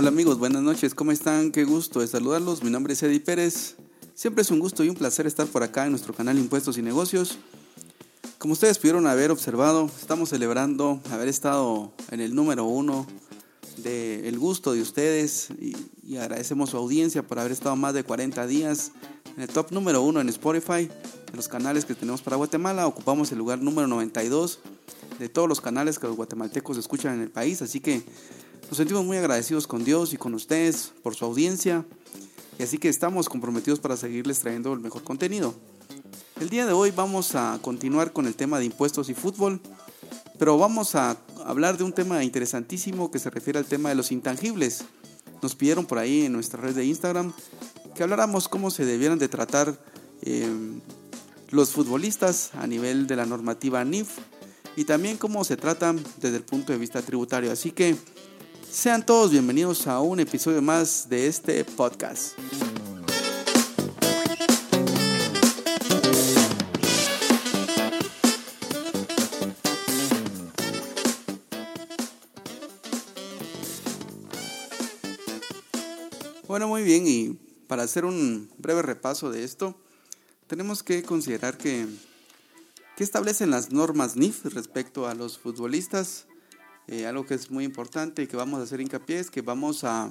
Hola amigos, buenas noches, ¿cómo están? Qué gusto de saludarlos. Mi nombre es Eddie Pérez. Siempre es un gusto y un placer estar por acá en nuestro canal Impuestos y Negocios. Como ustedes pudieron haber observado, estamos celebrando haber estado en el número uno del gusto de ustedes y, y, agradecemos su audiencia por haber estado más de 40 días en el top número uno en Spotify. De los canales que tenemos para Guatemala, ocupamos el lugar número 92 de todos los canales que los guatemaltecos escuchan en el país. Así que nos sentimos muy agradecidos con Dios y con ustedes por su audiencia. Y así que estamos comprometidos para seguirles trayendo el mejor contenido. El día de hoy vamos a continuar con el tema de impuestos y fútbol, pero vamos a hablar de un tema interesantísimo que se refiere al tema de los intangibles. Nos pidieron por ahí en nuestra red de Instagram que habláramos cómo se debieran de tratar eh, los futbolistas a nivel de la normativa NIF y también cómo se tratan desde el punto de vista tributario. Así que sean todos bienvenidos a un episodio más de este podcast. Bueno, muy bien, y para hacer un breve repaso de esto, tenemos que considerar que, que establecen las normas NIF respecto a los futbolistas. Eh, algo que es muy importante y que vamos a hacer hincapié es que vamos a,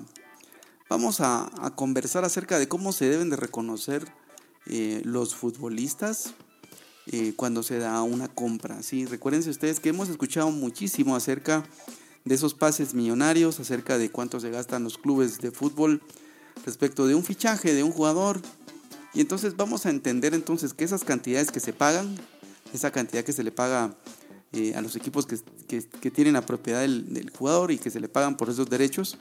vamos a, conversar acerca de cómo se deben de reconocer eh, los futbolistas eh, cuando se da una compra. ¿sí? Recuérdense ustedes que hemos escuchado muchísimo acerca de esos pases millonarios, acerca de cuánto se gastan los clubes de fútbol respecto de un fichaje de un jugador. Y entonces vamos a entender entonces que esas cantidades que se pagan, esa cantidad que se le paga a los equipos que, que, tienen la propiedad del, del, jugador y que se le pagan por esos derechos,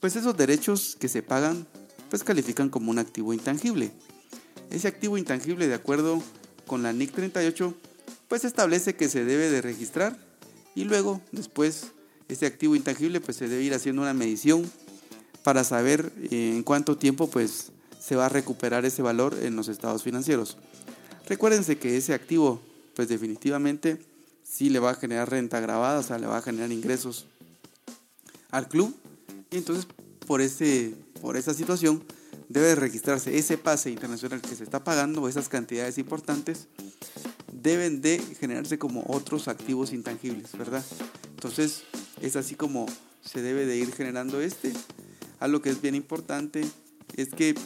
pues esos derechos que se pagan, pues califican como un activo intangible. Ese activo intangible, de acuerdo con la NIC 38, pues establece que se debe de registrar y luego, después, ese activo intangible, pues se debe ir haciendo una medición para saber eh, en cuánto tiempo pues se va a recuperar ese valor en los estados financieros. Recuérdense que ese activo pues definitivamente sí le va a generar renta grabada, o sea, le va a generar ingresos al club y entonces por, ese, por esa situación debe registrarse ese pase internacional que se está pagando, esas cantidades importantes deben de generarse como otros activos intangibles, ¿verdad? Entonces es así como se debe de ir generando este algo que es bien importante es que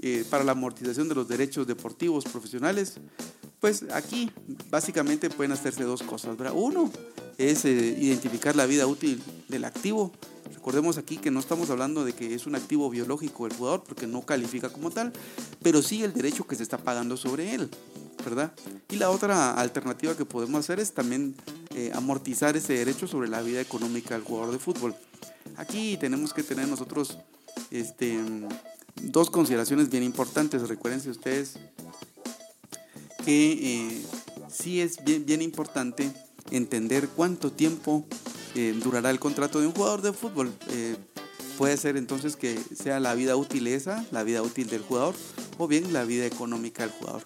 eh, para la amortización de los derechos deportivos profesionales, pues aquí básicamente pueden hacerse dos cosas. ¿verdad? Uno es eh, identificar la vida útil del activo. Recordemos aquí que no estamos hablando de que es un activo biológico el jugador porque no califica como tal, pero sí el derecho que se está pagando sobre él. ¿verdad? Y la otra alternativa que podemos hacer es también eh, amortizar ese derecho sobre la vida económica del jugador de fútbol. Aquí tenemos que tener nosotros este, dos consideraciones bien importantes. Recuérdense ustedes que eh, sí es bien, importante entender cuánto tiempo eh, durará el contrato de un jugador de fútbol. Eh, puede ser entonces que sea la vida útil esa, la vida útil del jugador, o bien la vida económica del jugador.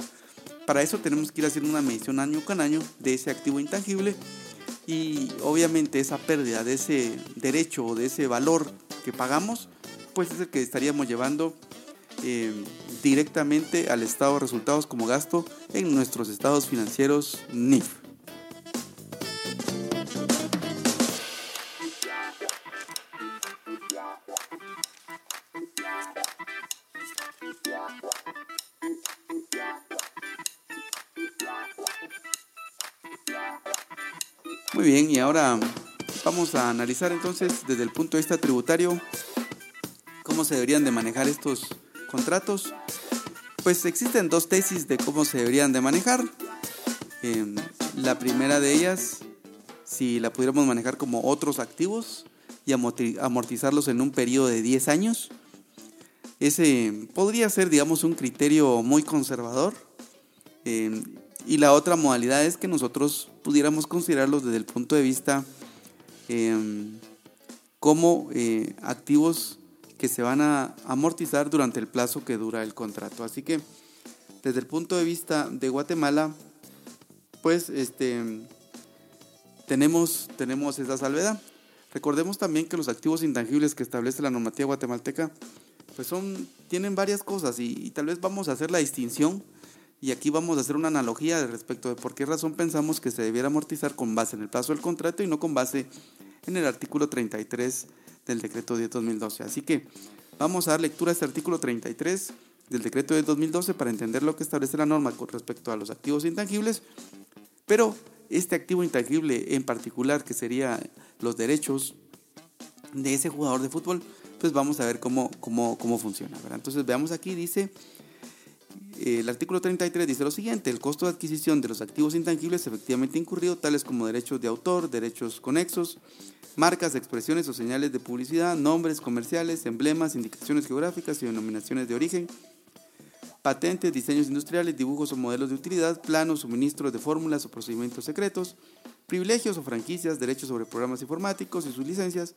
Para eso tenemos que ir haciendo una medición año con año de ese activo intangible y obviamente esa pérdida de ese derecho o de ese valor que pagamos, pues es el que estaríamos llevando directamente al estado de resultados como gasto en nuestros estados financieros NIF. Muy bien, y ahora vamos a analizar entonces desde el punto de vista tributario cómo se deberían de manejar estos contratos. Pues existen dos tesis de cómo se deberían de manejar. Eh, la primera de ellas, si la pudiéramos manejar como otros activos y amortizarlos en un periodo de 10 años, ese podría ser, digamos, un criterio muy conservador. Eh, y la otra modalidad es que nosotros pudiéramos considerarlos desde el punto de vista eh, como eh, activos que se van a amortizar durante el plazo que dura el contrato. Así que desde el punto de vista de Guatemala, pues este tenemos, tenemos esa salvedad. Recordemos también que los activos intangibles que establece la normativa guatemalteca pues son, tienen varias cosas y, tal vez vamos a hacer la distinción y aquí vamos a hacer una analogía respecto de por qué razón pensamos que se debiera amortizar con base en el plazo del contrato y no con base en el artículo 33 del decreto 10-2012. Así que vamos a dar lectura a este artículo 33 del decreto de 2012 para entender lo que establece la norma con respecto a los activos intangibles, pero este activo intangible en particular, que sería los derechos de ese jugador de fútbol, pues vamos a ver cómo, cómo, cómo funciona. Entonces veamos aquí, dice, el artículo 33 dice lo siguiente, el costo de adquisición de los activos intangibles efectivamente incurrido, tales como derechos de autor, derechos conexos, marcas, expresiones o señales de publicidad, nombres comerciales, emblemas, indicaciones geográficas y denominaciones de origen, patentes, diseños industriales, dibujos o modelos de utilidad, planos, suministros de fórmulas o procedimientos secretos, privilegios o franquicias, derechos sobre programas informáticos y sus licencias,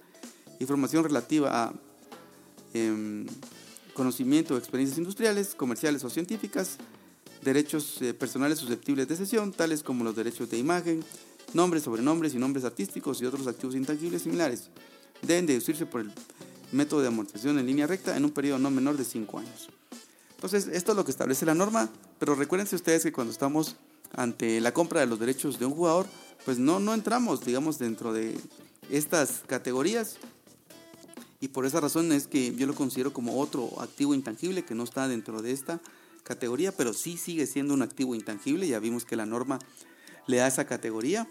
información relativa a em, conocimiento o experiencias industriales, comerciales o científicas, derechos eh, personales susceptibles de cesión, tales como los derechos de imagen, nombres, sobrenombres y nombres artísticos y otros activos intangibles similares. Deben deducirse por el método de amortización en línea recta en un periodo no menor de 5 años. Entonces, esto es lo que establece la norma, pero recuérdense ustedes que cuando estamos ante la compra de los derechos de un jugador, pues no, no entramos, digamos, dentro de estas categorías. Y por esa razón es que yo lo considero como otro activo intangible que no está dentro de esta categoría, pero sí sigue siendo un activo intangible. Ya vimos que la norma le da esa categoría.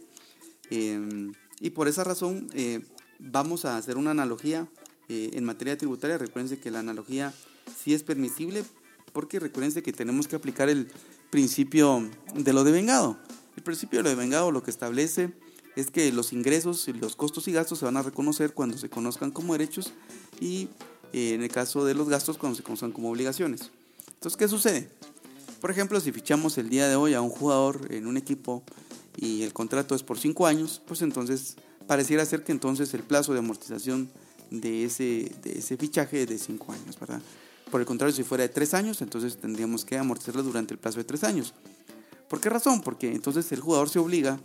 Em, y por esa razón eh, vamos a hacer una analogía eh, en materia tributaria. Recuerden que la analogía sí es permisible, porque recuérdense que tenemos que aplicar el principio de lo de vengado. El principio de lo de vengado lo que establece es que los ingresos los costos y gastos se van a reconocer cuando se conozcan como derechos y eh, en el caso de los gastos cuando se conozcan como obligaciones. Entonces, ¿qué sucede? Por ejemplo, si fichamos el día de hoy a un jugador en un equipo y el contrato es por 5 años, pues entonces pareciera ser que entonces el plazo de amortización de ese, de ese fichaje es de 5 años, ¿verdad? Por el contrario, si fuera de tres años, entonces tendríamos que amortizarlo durante el plazo de tres años. ¿Por qué razón? Porque entonces el jugador se obliga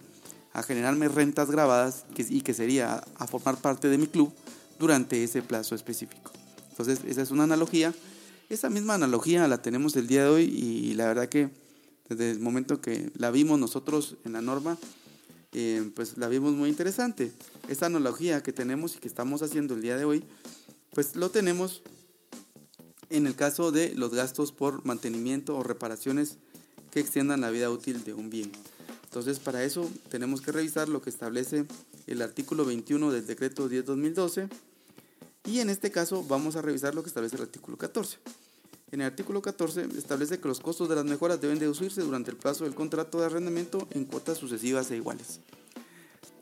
a generarme rentas grabadas y que sería a formar parte de mi club durante ese plazo específico. Entonces, esa es una analogía. Esa misma analogía la tenemos el día de hoy y la verdad que desde el momento que la vimos nosotros en la norma, eh, pues la vimos muy interesante. Esta analogía que tenemos y que estamos haciendo el día de hoy, pues lo tenemos en el caso de los gastos por mantenimiento o reparaciones que extiendan la vida útil de un bien. Entonces, para eso tenemos que revisar lo que establece el artículo 21 del decreto 10-2012 y en este caso vamos a revisar lo que establece el artículo 14. En el artículo 14 establece que los costos de las mejoras deben deducirse durante el plazo del contrato de arrendamiento en cuotas sucesivas e iguales.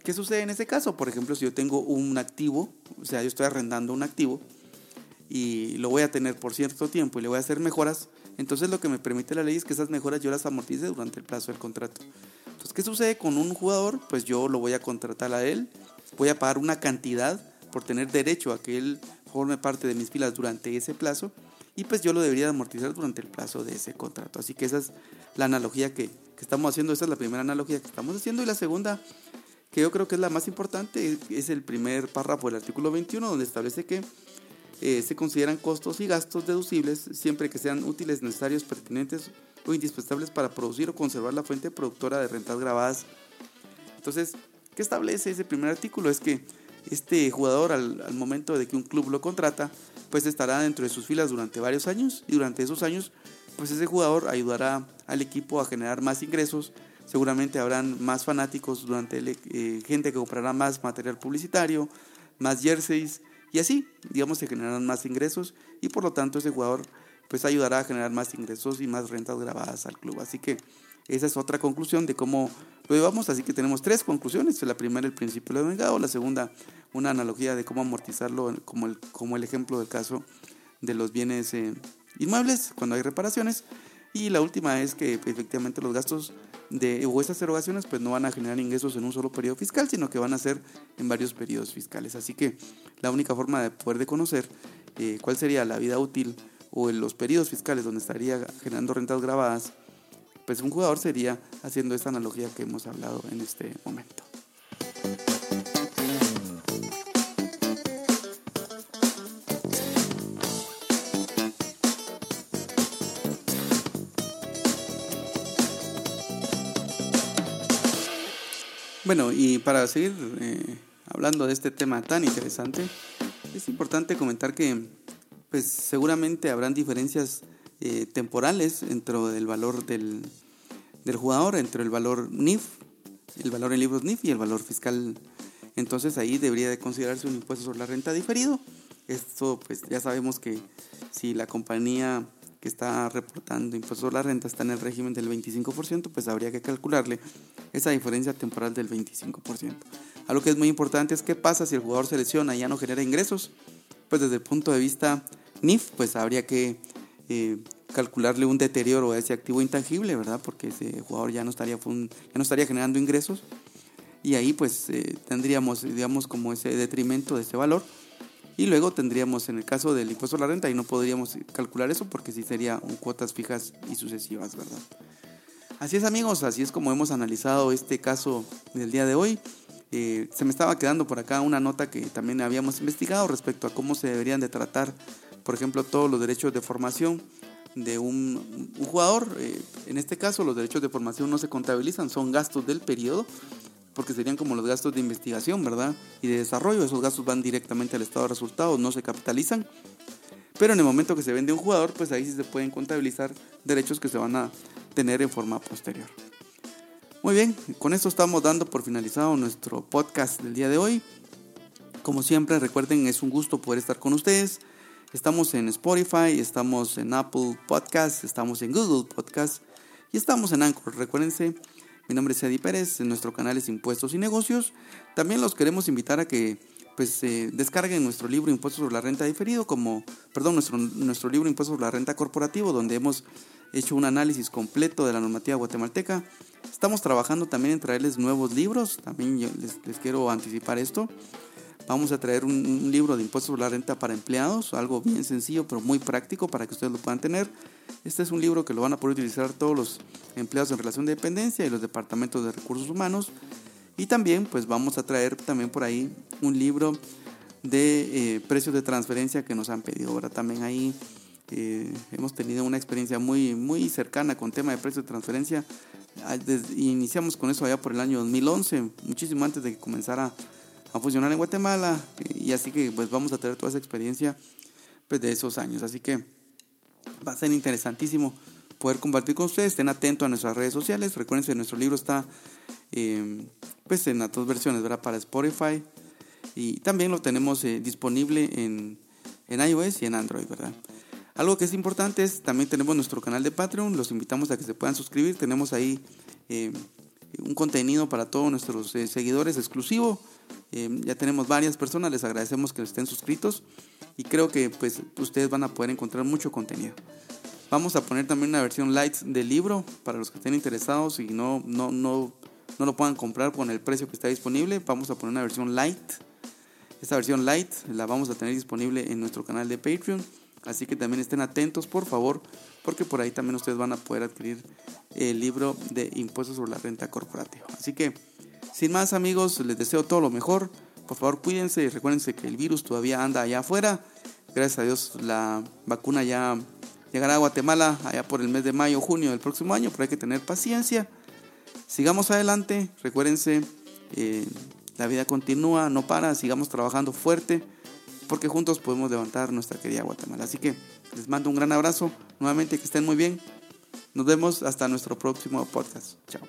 ¿Qué sucede en ese caso? Por ejemplo, si yo tengo un activo, o sea, yo estoy arrendando un activo, y lo voy a tener por cierto tiempo y le voy a hacer mejoras, entonces lo que me permite la ley es que esas mejoras yo las amortice durante el plazo del contrato. Entonces, ¿qué sucede con un jugador? Pues yo lo voy a contratar a él, voy a pagar una cantidad por tener derecho a que él forme parte de mis filas durante ese plazo y pues yo lo debería amortizar durante el plazo de ese contrato. Así que esa es la analogía que, que estamos haciendo, esa es la primera analogía que estamos haciendo y la segunda que yo creo que es la más importante es el primer párrafo del artículo 21 donde establece que eh, se consideran costos y gastos deducibles siempre que sean útiles, necesarios, pertinentes o indispensables para producir o conservar la fuente productora de rentas grabadas. Entonces, ¿qué establece ese primer artículo? Es que este jugador al, momento de que un club lo contrata, pues estará dentro de sus filas durante varios años y durante esos años, pues ese jugador ayudará al equipo a generar más ingresos. Seguramente habrán más fanáticos durante eh, gente que comprará más material publicitario, más jerseys, y así, digamos, se generarán más ingresos y por lo tanto ese jugador pues ayudará a generar más ingresos y más rentas grabadas al club. Así que esa es otra conclusión de cómo lo llevamos. Así que tenemos tres conclusiones. La primera, el principio de vengado. La segunda, una analogía de cómo amortizarlo como el, como el ejemplo del caso de los bienes eh, inmuebles cuando hay reparaciones. Y la última es que efectivamente los gastos de, o estas erogaciones pues no van a generar ingresos en un solo periodo fiscal, sino que van a ser en varios periodos fiscales. Así que la única forma de poder de conocer eh, cuál sería la vida útil o en los periodos fiscales donde estaría generando rentas grabadas, pues un jugador sería haciendo esta analogía que hemos hablado en este momento. Bueno, y para seguir eh, hablando de este tema tan interesante, es importante comentar que pues seguramente habrán diferencias eh, temporales dentro del valor del, del jugador, entre el valor NIF, el valor en libros NIF y el valor fiscal. Entonces ahí debería de considerarse un impuesto sobre la renta diferido. Esto pues ya sabemos que si la compañía que está reportando impuestos sobre la renta está en el régimen del 25%, pues habría que calcularle esa diferencia temporal del 25%. Algo que es muy importante es qué pasa si el jugador se lesiona y ya no genera ingresos. Pues desde el punto de vista NIF, pues habría que eh, calcularle un deterioro a ese activo intangible, ¿verdad? Porque ese jugador ya no estaría, ya no estaría generando ingresos y ahí pues eh, tendríamos, digamos, como ese detrimento de ese valor. Y luego tendríamos, en el caso del impuesto a la renta, y no podríamos calcular eso porque sí sería un cuotas fijas y sucesivas, ¿verdad? Así es amigos, así es como hemos analizado este caso del día de hoy. Eh, se me estaba quedando por acá una nota que también habíamos investigado respecto a cómo se deberían de tratar, por ejemplo, todos los derechos de formación de un, jugador. Eh, en este caso, los derechos de formación no se contabilizan, son gastos del periodo, porque serían como los gastos de investigación, ¿verdad? Y de desarrollo. Esos gastos van directamente al estado de resultados, no se capitalizan. Pero en el momento que se vende un jugador, pues ahí sí se pueden contabilizar derechos que se van a tener en forma posterior. Muy bien, con esto estamos dando por finalizado nuestro podcast del día de hoy. Como siempre, recuerden, es un gusto poder estar con ustedes. Estamos en Spotify, estamos en Apple Podcast, estamos en Google Podcast y estamos en Anchor. Recuérdense, mi nombre es Eddie Pérez, nuestro canal es Impuestos y Negocios. También los queremos invitar a que pues eh, descarguen nuestro libro Impuestos sobre la Renta Diferido, como, perdón, nuestro, nuestro libro Impuestos sobre la Renta Corporativo, donde hemos hecho un análisis completo de la normativa guatemalteca. Estamos trabajando también en traerles nuevos libros, también les quiero anticipar esto. Vamos a traer un, libro de impuestos sobre la renta para empleados, algo bien sencillo pero muy práctico para que ustedes lo puedan tener. Este es un libro que lo van a poder utilizar todos los empleados en relación de dependencia y los departamentos de recursos humanos. Y también pues vamos a traer también por ahí un libro de eh, precios de transferencia que nos han pedido. Ahora también ahí eh, hemos tenido una experiencia muy, muy cercana con tema de precios de transferencia. Iniciamos con eso allá por el año 2011, muchísimo antes de que comenzara a funcionar en Guatemala y así que pues vamos a tener toda esa experiencia pues de esos años. Así que va a ser interesantísimo poder compartir con ustedes. Estén atentos a nuestras redes sociales. Recuerden que nuestro libro está em, pues en las dos versiones, ¿verdad? Para Spotify y también lo tenemos eh, disponible en, en iOS y en Android, ¿verdad? Algo que es importante es también tenemos nuestro canal de Patreon. Los invitamos a que se puedan suscribir. Tenemos ahí em, un contenido para todos nuestros eh, seguidores exclusivo. Eh, ya tenemos varias personas, les agradecemos que estén suscritos y creo que pues ustedes van a poder encontrar mucho contenido. Vamos a poner también una versión light del libro para los que estén interesados y no, no, no, no lo puedan comprar con el precio que está disponible. Vamos a poner una versión light. Esta versión light la vamos a tener disponible en nuestro canal de Patreon. Así que también estén atentos, por favor, porque por ahí también ustedes van a poder adquirir el libro de impuestos sobre la renta corporativa. Así que sin más amigos, les deseo todo lo mejor. Por favor, cuídense y recuérdense que el virus todavía anda allá afuera. Gracias a Dios la vacuna ya llegará a Guatemala allá por el mes de mayo, junio del próximo año, pero hay que tener paciencia. Sigamos adelante, recuérdense, eh, la vida continúa, no para, sigamos trabajando fuerte, porque juntos podemos levantar nuestra querida Guatemala. Así que les mando un gran abrazo, nuevamente que estén muy bien. Nos vemos hasta nuestro próximo podcast. Chao.